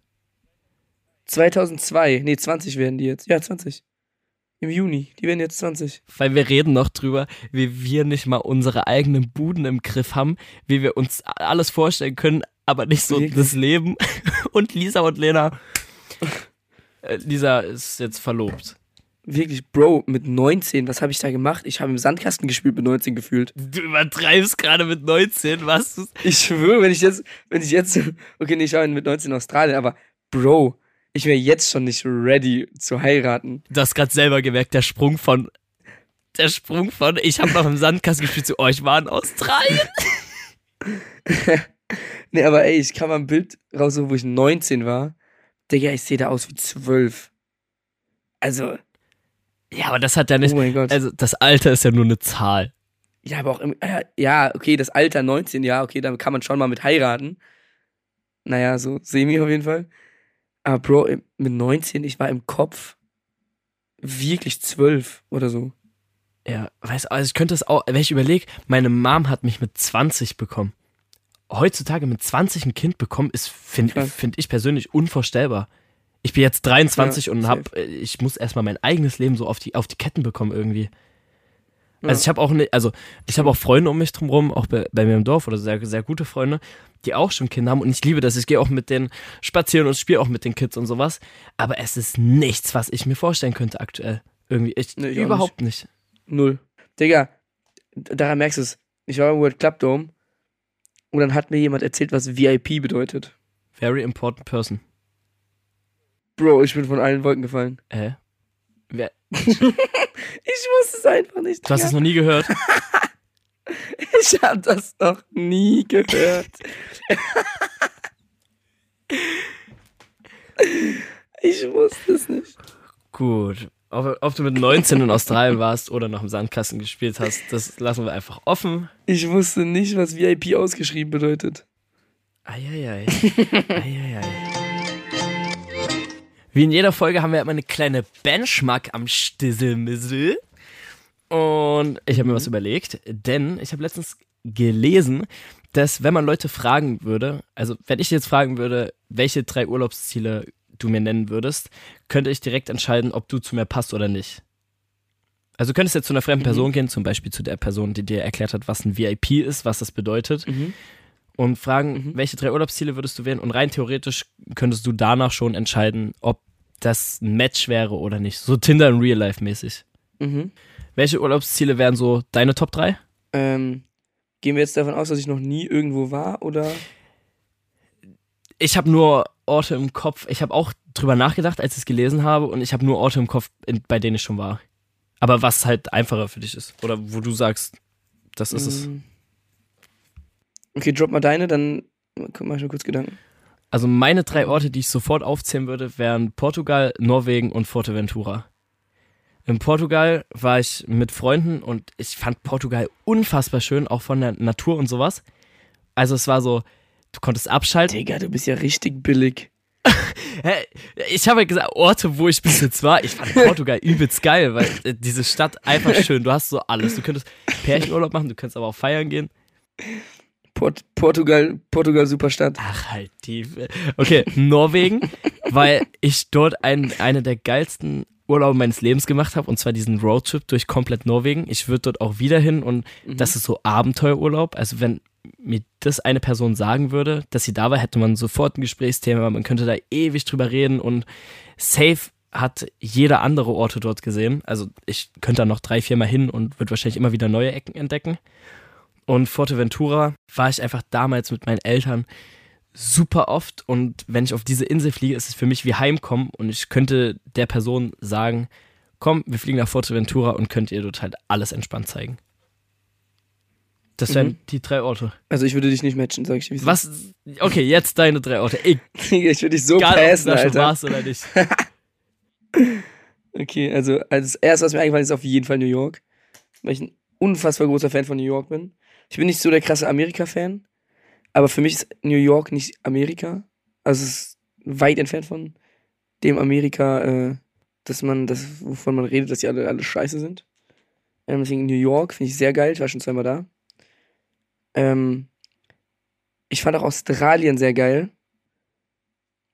2002. Nee, 20 werden die jetzt. Ja, 20. Im Juni. Die werden jetzt 20. Weil wir reden noch drüber, wie wir nicht mal unsere eigenen Buden im Griff haben, wie wir uns alles vorstellen können, aber nicht so Wirklich? das Leben. Und Lisa und Lena. Äh, Lisa ist jetzt verlobt. Wirklich, Bro, mit 19, was habe ich da gemacht? Ich habe im Sandkasten gespielt mit 19 gefühlt. Du übertreibst gerade mit 19, was? Ich schwöre, wenn ich jetzt, wenn ich jetzt, okay, nee, ich war mit 19 in Australien, aber Bro, ich wäre jetzt schon nicht ready zu heiraten. Du hast gerade selber gemerkt, der Sprung von. Der Sprung von, ich habe noch im Sandkasten gespielt zu euch, war in Australien. Nee, aber ey, ich kam mal ein Bild raus, wo ich 19 war. Digga, ich sehe da aus wie 12. Also, Ja, aber das hat ja nicht. oh mein Gott. Also, das Alter ist ja nur eine Zahl. Ja, aber auch im, äh, ja, okay, das Alter 19, ja, okay, dann kann man schon mal mit heiraten. Naja, so semi auf jeden Fall. Aber Bro, im- mit 19, ich war im Kopf wirklich 12 oder so. Ja, weißt du, also ich könnte es auch, wenn ich überlege, meine Mom hat mich mit 20 bekommen. Heutzutage mit 20 ein Kind bekommen, ist, finde find ich persönlich unvorstellbar. Ich bin jetzt 23 Ja, und hab, äh, ich muss erstmal mein eigenes Leben so auf die, auf die Ketten bekommen irgendwie. Ja. Also ich habe auch ne, also ich habe auch Freunde um mich drumherum, auch bei, bei mir im Dorf oder sehr, sehr gute Freunde, die auch schon Kinder haben und ich liebe das. Ich gehe auch mit denen spazieren und spiele auch mit den Kids und sowas. Aber es ist nichts, was ich mir vorstellen könnte aktuell. Irgendwie. Ich, Nee, ich überhaupt nicht. Null. Digga, daran merkst du es. Ich war im World Club Dome und dann hat mir jemand erzählt, was VIP bedeutet. Very important person. Bro, ich bin von allen Wolken gefallen. Hä? Wer, Ich wusste es einfach nicht. du hast es noch nie gehört? Ich habe das noch nie gehört. ich wusste es nicht. Gut. Ob, ob du mit 19 in Australien warst oder noch im Sandkasten gespielt hast, das lassen wir einfach offen. Ich wusste nicht, was VIP ausgeschrieben bedeutet. Eieiei. Eieiei. Wie in jeder Folge haben wir immer eine kleine Benchmark am Stisselmissel. Und ich habe mir was überlegt, denn ich habe letztens gelesen, dass wenn man Leute fragen würde, also wenn ich jetzt fragen würde, welche drei Urlaubsziele du mir nennen würdest, könnte ich direkt entscheiden, ob du zu mir passt oder nicht. Also du könntest jetzt zu einer fremden Person gehen, zum Beispiel zu der Person, die dir erklärt hat, was ein VIP ist, was das bedeutet, Mhm. und fragen, Mhm. welche drei Urlaubsziele würdest du wählen? Und rein theoretisch könntest du danach schon entscheiden, ob das ein Match wäre oder nicht. So Tinder in Real Life mäßig. Mhm. Welche Urlaubsziele wären so deine Top 3? Ähm, gehen wir jetzt davon aus, dass ich noch nie irgendwo war oder? Ich habe nur Orte im Kopf. Ich habe auch drüber nachgedacht, als ich es gelesen habe, und ich habe nur Orte im Kopf, bei denen ich schon war. Aber was halt einfacher für dich ist. Oder wo du sagst, das ist es. Mm. Okay, drop mal deine, dann mach ich mir kurz Gedanken. Also meine drei Orte, die ich sofort aufzählen würde, wären Portugal, Norwegen und Fuerteventura. In Portugal war ich mit Freunden und ich fand Portugal unfassbar schön, auch von der Natur und sowas. Also es war so, du konntest abschalten. Digga, du bist ja richtig billig. Ich habe ja gesagt, Orte, wo ich bis jetzt war. Ich fand Portugal übelst geil, weil äh, diese Stadt einfach schön. Du hast so alles. Du könntest Pärchenurlaub machen, du könntest aber auch feiern gehen. Port Portugal, Portugal, super Stadt. Ach, halt die. Okay, Norwegen, weil ich dort ein, eine der geilsten Urlaub meines Lebens gemacht habe, und zwar diesen Roadtrip durch komplett Norwegen. Ich würde dort auch wieder hin und Mhm. das ist so Abenteuerurlaub. Also wenn mir das eine Person sagen würde, dass sie da war, hätte man sofort ein Gesprächsthema, man könnte da ewig drüber reden und safe hat jeder andere Orte dort gesehen. Also ich könnte da noch drei, vier Mal hin und würde wahrscheinlich immer wieder neue Ecken entdecken. Und Forteventura war ich einfach damals mit meinen Eltern super oft und wenn ich auf diese Insel fliege, ist es für mich wie Heimkommen und ich könnte der Person sagen, komm, wir fliegen nach Forteventura und könnt ihr dort halt alles entspannt zeigen. Das wären Mhm. die drei Orte. Also ich würde dich nicht matchen, sag ich dir. Was? Okay, jetzt deine drei Orte. Ist. ich würde dich so ob du passen, da schon Alter. warst oder nicht. Okay, also als erstes, was mir eingefallen ist, ist auf jeden Fall New York. Weil ich ein unfassbar großer Fan von New York bin. Ich bin nicht so der krasse Amerika-Fan, aber für mich ist New York nicht Amerika. Also es ist weit entfernt von dem Amerika, äh, dass man, das, wovon man redet, dass die alle, alle scheiße sind. Ähm, deswegen New York finde ich sehr geil, ich war schon zweimal da. Ähm, ich fand auch Australien sehr geil.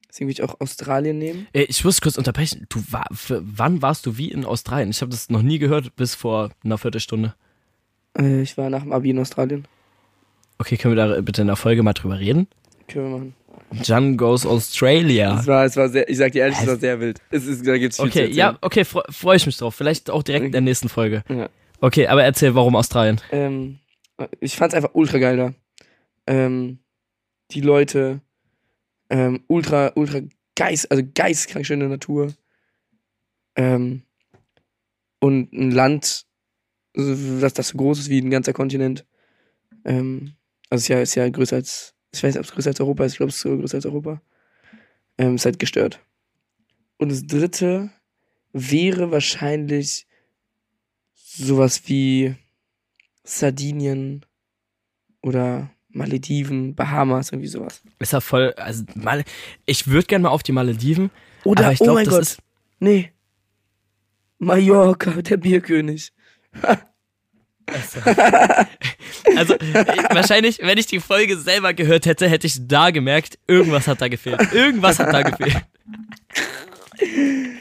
Deswegen würde ich auch Australien nehmen. Äh, Ich muss kurz unterbrechen. Du war, für, wann warst du wie in Australien? Ich habe das noch nie gehört bis vor einer Viertelstunde. Äh, ich war nach dem Abi in Australien. Okay, können wir da bitte in der Folge mal drüber reden? Können wir machen. Jan goes Australia. Es war, es war sehr, ich sag dir ehrlich, es war sehr wild. Es ist, da gibt's viel Okay, ja, okay, freue freu ich mich drauf. Vielleicht auch direkt in der nächsten Folge. Ja. Okay, aber erzähl, warum Australien? Ähm, ich fand's einfach ultra geil da. Ähm, die Leute, ähm, ultra, ultra geist, also geistkrank schöne Natur. Ähm, und ein Land, das, das so groß ist wie ein ganzer Kontinent. Ähm, also ist ja, ist ja größer als, ich weiß nicht, ob es größer als Europa ist, ich glaube, es ist sogar größer als Europa. Ähm, ist halt gestört. Und das dritte wäre wahrscheinlich sowas wie Sardinien oder Malediven, Bahamas, irgendwie sowas. Ist ja voll, also mal, ich würde gerne mal auf die Malediven. Oder, aber ich oh glaube, mein das Gott, ist. nee. Mallorca, der Bierkönig. Also, ich, wahrscheinlich, wenn ich die Folge selber gehört hätte, hätte ich da gemerkt, irgendwas hat da gefehlt. Irgendwas hat da gefehlt.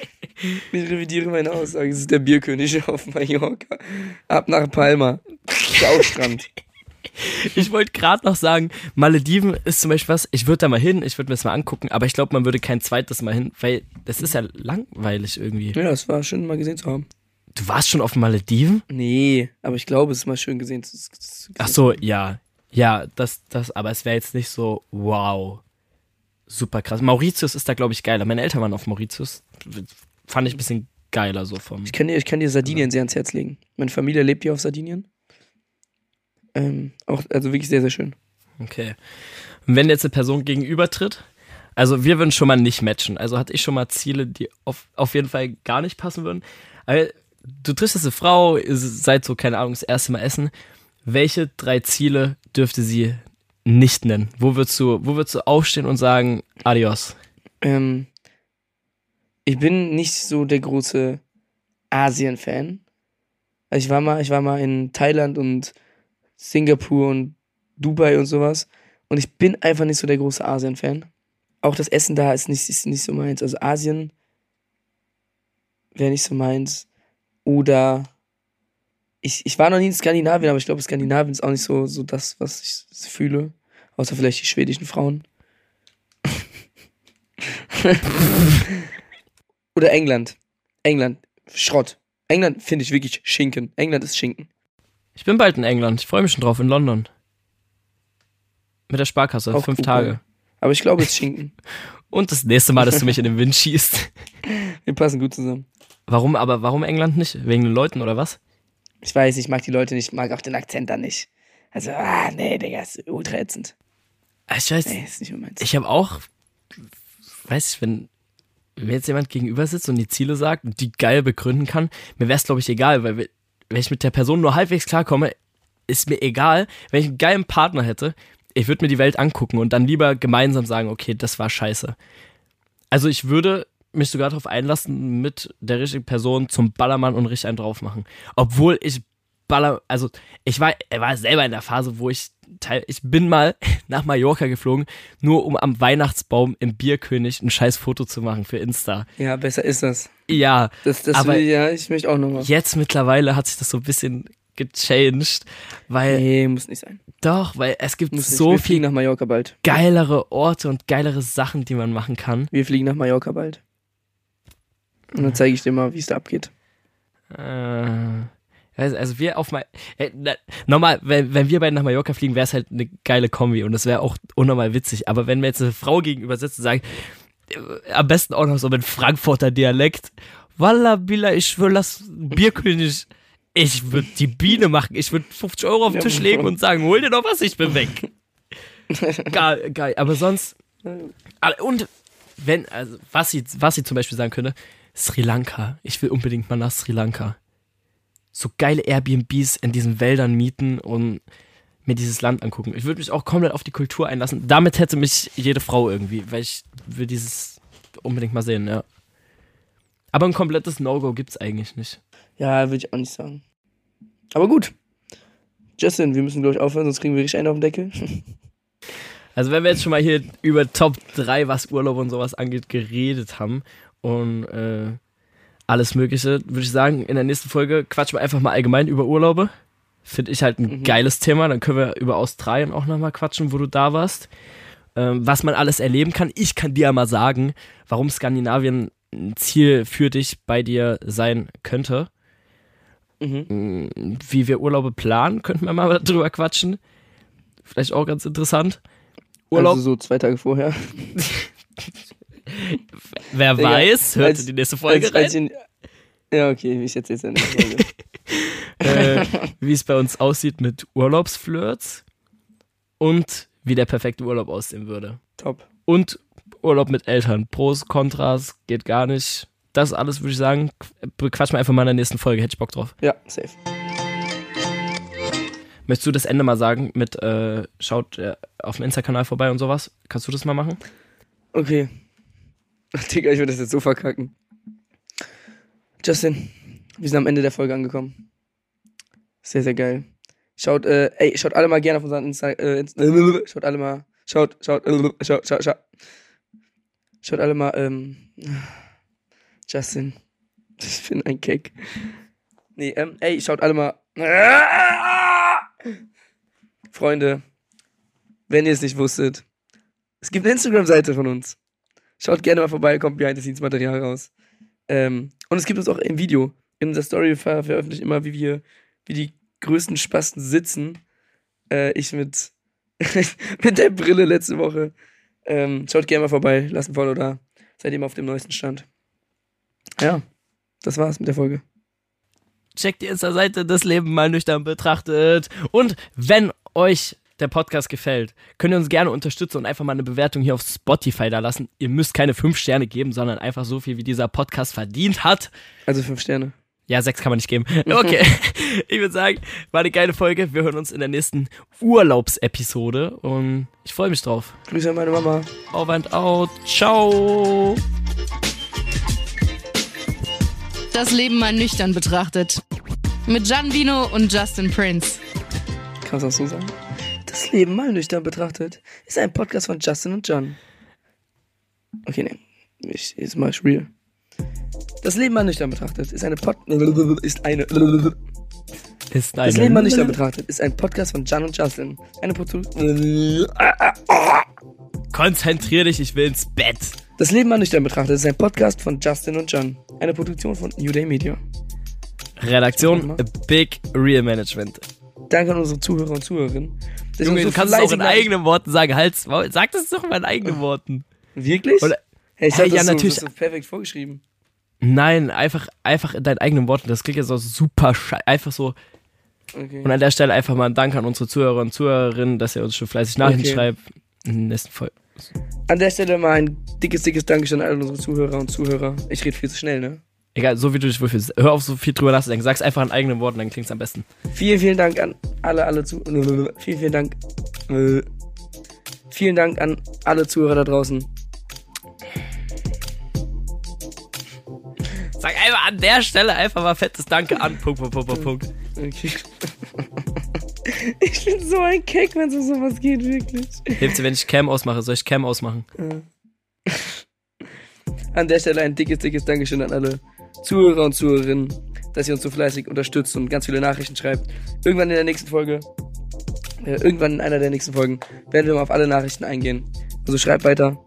Ich revidiere meine Aussage. Es ist der Bierkönig auf Mallorca. Ab nach Palma. Staustrand. Ich wollte gerade noch sagen, Malediven ist zum Beispiel was, ich würde da mal hin, ich würde mir das mal angucken, aber ich glaube, man würde kein zweites Mal hin, weil das ist ja langweilig irgendwie. ja, das war schön mal gesehen zu haben. Du warst schon auf den Malediven? Nee, aber ich glaube, es ist mal schön gesehen zu, zu Ach so, ja. Ja, das, das, aber es wäre jetzt nicht so, wow. Super krass. Mauritius ist da, glaube ich, geiler. Meine Eltern waren auf Mauritius. Fand ich ein bisschen geiler so vom. Ich kann dir, ich kann dir Sardinien sehr ans Herz legen. Meine Familie lebt hier auf Sardinien. Ähm, auch, also wirklich sehr, sehr schön. Okay. Und wenn jetzt eine Person gegenübertritt, also wir würden schon mal nicht matchen. Also hatte ich schon mal Ziele, die auf, auf jeden Fall gar nicht passen würden. Aber du triffst jetzt eine Frau, seid so, keine Ahnung, das erste Mal essen. Welche drei Ziele dürfte sie nicht nennen? Wo würdest du, wo würdest du aufstehen und sagen, adios? Ähm, ich bin nicht so der große Asien-Fan. Also ich war mal, ich war mal in Thailand und Singapur und Dubai und sowas. Und ich bin einfach nicht so der große Asien-Fan. Auch das Essen da ist nicht, ist nicht so meins. Also Asien wäre nicht so meins. Oder ich, ich war noch nie in Skandinavien, aber ich glaube, Skandinavien ist auch nicht so, so das, was ich fühle. Außer vielleicht die schwedischen Frauen. Oder England. England. Schrott. England finde ich wirklich Schinken. England ist Schinken. Ich bin bald in England. Ich freue mich schon drauf, in London. Mit der Sparkasse, Auch fünf gut, Tage. Aber ich glaube, es ist Schinken. Und das nächste Mal, dass du mich in den Wind schießt. Wir passen gut zusammen. Warum, aber warum England nicht? Wegen den Leuten oder was? Ich weiß, ich mag die Leute nicht, mag auch den Akzent da nicht. Also, ah, nee, Digga, ist ultra ätzend. Ah, Ich weiß, Nee, ist nicht meins. ich habe auch, weiß ich, wenn mir jetzt jemand gegenüber sitzt und die Ziele sagt und die geil begründen kann, mir wäre es, glaube ich, egal, weil wenn ich mit der Person nur halbwegs klarkomme, ist mir egal, wenn ich einen geilen Partner hätte, ich würde mir die Welt angucken und dann lieber gemeinsam sagen, okay, das war scheiße. Also ich würde mich sogar darauf einlassen, mit der richtigen Person zum Ballermann und richtig einen drauf machen. Obwohl ich Baller, also ich war, er war selber in der Phase, wo ich Teil, ich bin mal nach Mallorca geflogen, nur um am Weihnachtsbaum im Bierkönig ein scheiß Foto zu machen für Insta. Ja, besser ist das. Ja, Das, das Aber- will, ja, ich möchte auch nochmal. jetzt mittlerweile hat sich das so ein bisschen gechanged, weil Nee, muss nicht sein. doch, weil es gibt Muss so viel nach Mallorca bald. geilere Orte und geilere Sachen, die man machen kann. Wir fliegen nach Mallorca bald. Und dann zeige ich dir mal, wie es da abgeht. Äh, also, also wir auf mal äh, na, normal, wenn, wenn wir beide nach Mallorca fliegen, wäre es halt eine geile Kombi und das wäre auch unnormal witzig. Aber wenn mir jetzt eine Frau gegenüber sitzt und sagt, äh, am besten auch noch so mit Frankfurter Dialekt, Walla Billa, ich will das Bierkönig. Ich würde die Biene machen. Ich würde 50 Euro auf den Tisch legen und sagen, hol dir noch was, ich bin weg. geil, geil. Aber sonst. Ah, Und wenn, also was sie, was sie zum Beispiel sagen könnte, Sri Lanka. Ich will unbedingt mal nach Sri Lanka. So geile Airbnbs in diesen Wäldern mieten und mir dieses Land angucken. Ich würde mich auch komplett auf die Kultur einlassen. Damit hätte mich jede Frau irgendwie, weil ich will dieses unbedingt mal sehen, ja. Aber ein komplettes No-Go gibt's eigentlich nicht. Ja, würde ich auch nicht sagen. Aber gut. Justin, wir müssen, glaube ich, aufhören, sonst kriegen wir richtig einen auf den Deckel. Also wenn wir jetzt schon mal hier über Top 3, was Urlaub und sowas angeht, geredet haben und äh, alles Mögliche, würde ich sagen, in der nächsten Folge quatschen wir einfach mal allgemein über Urlaube. Finde ich halt ein Mhm. geiles Thema. Dann können wir über Australien auch nochmal quatschen, wo du da warst. Ähm, was man alles erleben kann. Ich kann dir ja mal sagen, warum Skandinavien ein Ziel für dich bei dir sein könnte. Mhm. Mm, Wie wir Urlaube planen, könnten wir mal drüber quatschen. Vielleicht auch ganz interessant. Urlaub, Also so zwei Tage vorher. wer weiß, hört als- die nächste Folge Als- als rein, in- ja, okay, ich erzähl's in der Folge. äh, wie es bei uns aussieht mit Urlaubsflirts und wie der perfekte Urlaub aussehen würde. Top. Und Urlaub mit Eltern. Pros, Kontras, geht gar nicht. Das alles würde ich sagen, qu- quatschen wir einfach mal in der nächsten Folge. Hätte ich Bock drauf. Ja, safe. Möchtest du das Ende mal sagen mit, äh, schaut äh, auf dem Insta-Kanal vorbei und sowas? Kannst du das mal machen? Okay. Digga, ich würde das jetzt so verkacken. Justin, wir sind am Ende der Folge angekommen. Sehr, sehr geil. Schaut, äh, ey, schaut alle mal gerne auf unseren Insta, äh, Insta schaut alle mal, schaut, schaut, schaut, schaut, schaut. Schaut alle mal, ähm, Justin, ich bin ein Keck. Nee, ähm, ey, schaut alle mal. Freunde, wenn ihr es nicht wusstet, es gibt eine Instagram-Seite von uns. Schaut gerne mal vorbei, kommt Behind-the-Scenes-Material raus. Ähm, und es gibt uns auch im Video. In unserer Story ver veröffentlicht immer, wie wir, wie die größten Spasten sitzen. Äh, ich mit, mit der Brille letzte Woche. Ähm, schaut gerne mal vorbei, lasst ein Follow da. Seid mal auf dem neuesten Stand. Ja, das war's mit der Folge. checkt die Insta-Seite das Leben mal nüchtern betrachtet. Und wenn euch der Podcast gefällt, könnt ihr uns gerne unterstützen und einfach mal eine Bewertung hier auf Spotify da lassen. Ihr müsst keine fünf Sterne geben, sondern einfach so viel, wie dieser Podcast verdient hat. Also fünf Sterne. Ja, sechs kann man nicht geben. Okay, ich würde sagen, war eine geile Folge. Wir hören uns in der nächsten Urlaubsepisode und ich freue mich drauf. Grüße an meine Mama. Over and out. Ciao. Das Leben mal nüchtern betrachtet. Mit Gian Vino und Justin Prince. Kannst du auch so sagen? Das Leben mal nüchtern betrachtet ist ein Podcast von Justin und John. Okay, nee. Ich, jetzt mach ich real. Das Leben mal nüchtern betrachtet ist eine Pod ist eine Ist Das Leben mal nüchtern betrachtet ist ein Podcast von John und Justin. Eine Produ Konzentrier dich, ich will ins Bett. Das Leben mal nüchtern betrachtet ist ein Podcast von Justin und John. Eine Produktion von New Day Media. Redaktion Big Real Management. Danke an unsere Zuhörer und Zuhörerinnen. Dass Junge, du kannst es auch in eigenen Worten sagen. Maul. sag das doch mal in eigenen Worten. Wirklich? Oder- hey, ich Hey, ja, so, natürlich. Das perfekt vorgeschrieben. Nein, einfach, einfach in deinen eigenen Worten. Das klingt jetzt so super schei Einfach so. Okay. Und an der Stelle einfach mal ein Dank an unsere Zuhörer und Zuhörerinnen, dass ihr uns schon fleißig Nachrichten Okay. schreibt. In der nächsten Folge. An der Stelle mal ein dickes, dickes Dankeschön an alle unsere Zuhörer und Zuhörer. Ich rede viel zu schnell, ne? Egal, so wie du dich wohlfühlst. Hör auf, so viel drüber nachzudenken. Sag's einfach in eigenen Worten, dann klingt's am besten. Vielen, vielen Dank an alle, alle zu. Vielen, vielen Dank. Äh, Vielen Dank an alle Zuhörer da draußen. Sag einfach an der Stelle einfach mal fettes Danke an. Punkt, Punkt, Punkt, Punkt. Okay. Ich bin so ein Keck, wenn es um sowas geht, wirklich. Hilft dir, wenn ich Cam ausmache? Soll ich Cam ausmachen? An der Stelle ein dickes, dickes Dankeschön an alle Zuhörer und Zuhörerinnen, dass ihr uns so fleißig unterstützt und ganz viele Nachrichten schreibt. Irgendwann in der nächsten Folge, äh, irgendwann in einer der nächsten Folgen, werden wir mal auf alle Nachrichten eingehen. Also schreibt weiter.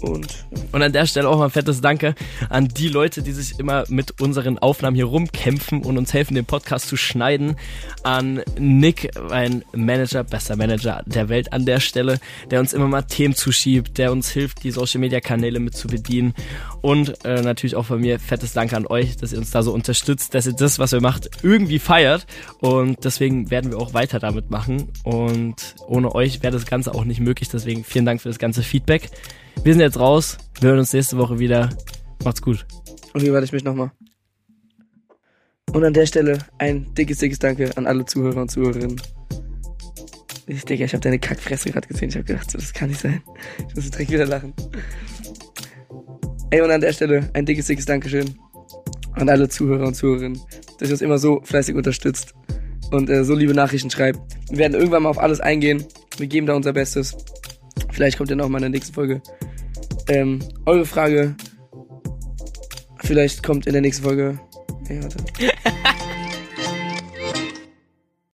Und Und an der Stelle auch mal ein fettes Danke an die Leute, die sich immer mit unseren Aufnahmen hier rumkämpfen und uns helfen, den Podcast zu schneiden. An Nick, mein Manager, bester Manager der Welt an der Stelle, der uns immer mal Themen zuschiebt, der uns hilft, die Social Media Kanäle mit zu bedienen. Und äh, natürlich auch von mir fettes Danke an euch, dass ihr uns da so unterstützt, dass ihr das, was ihr macht, irgendwie feiert. Und deswegen werden wir auch weiter damit machen. Und ohne euch wäre das Ganze auch nicht möglich. Deswegen vielen Dank für das ganze Feedback. Wir sind jetzt raus. Wir hören uns nächste Woche wieder. Macht's gut. Und hier warte ich mich nochmal. Und an der Stelle ein dickes, dickes Danke an alle Zuhörer und Zuhörerinnen. Ich denke, ich habe deine Kackfresse gerade gesehen. Ich habe gedacht, so, das kann nicht sein. Ich muss direkt wieder lachen. Ey, und an der Stelle ein dickes, dickes Dankeschön an alle Zuhörer und Zuhörerinnen, dass ihr uns immer so fleißig unterstützt und äh, so liebe Nachrichten schreibt. Wir werden irgendwann mal auf alles eingehen. Wir geben da unser Bestes. Vielleicht kommt ihr noch mal in der nächsten Folge ähm, eure Frage. Vielleicht kommt in der nächsten Folge. Nee, warte.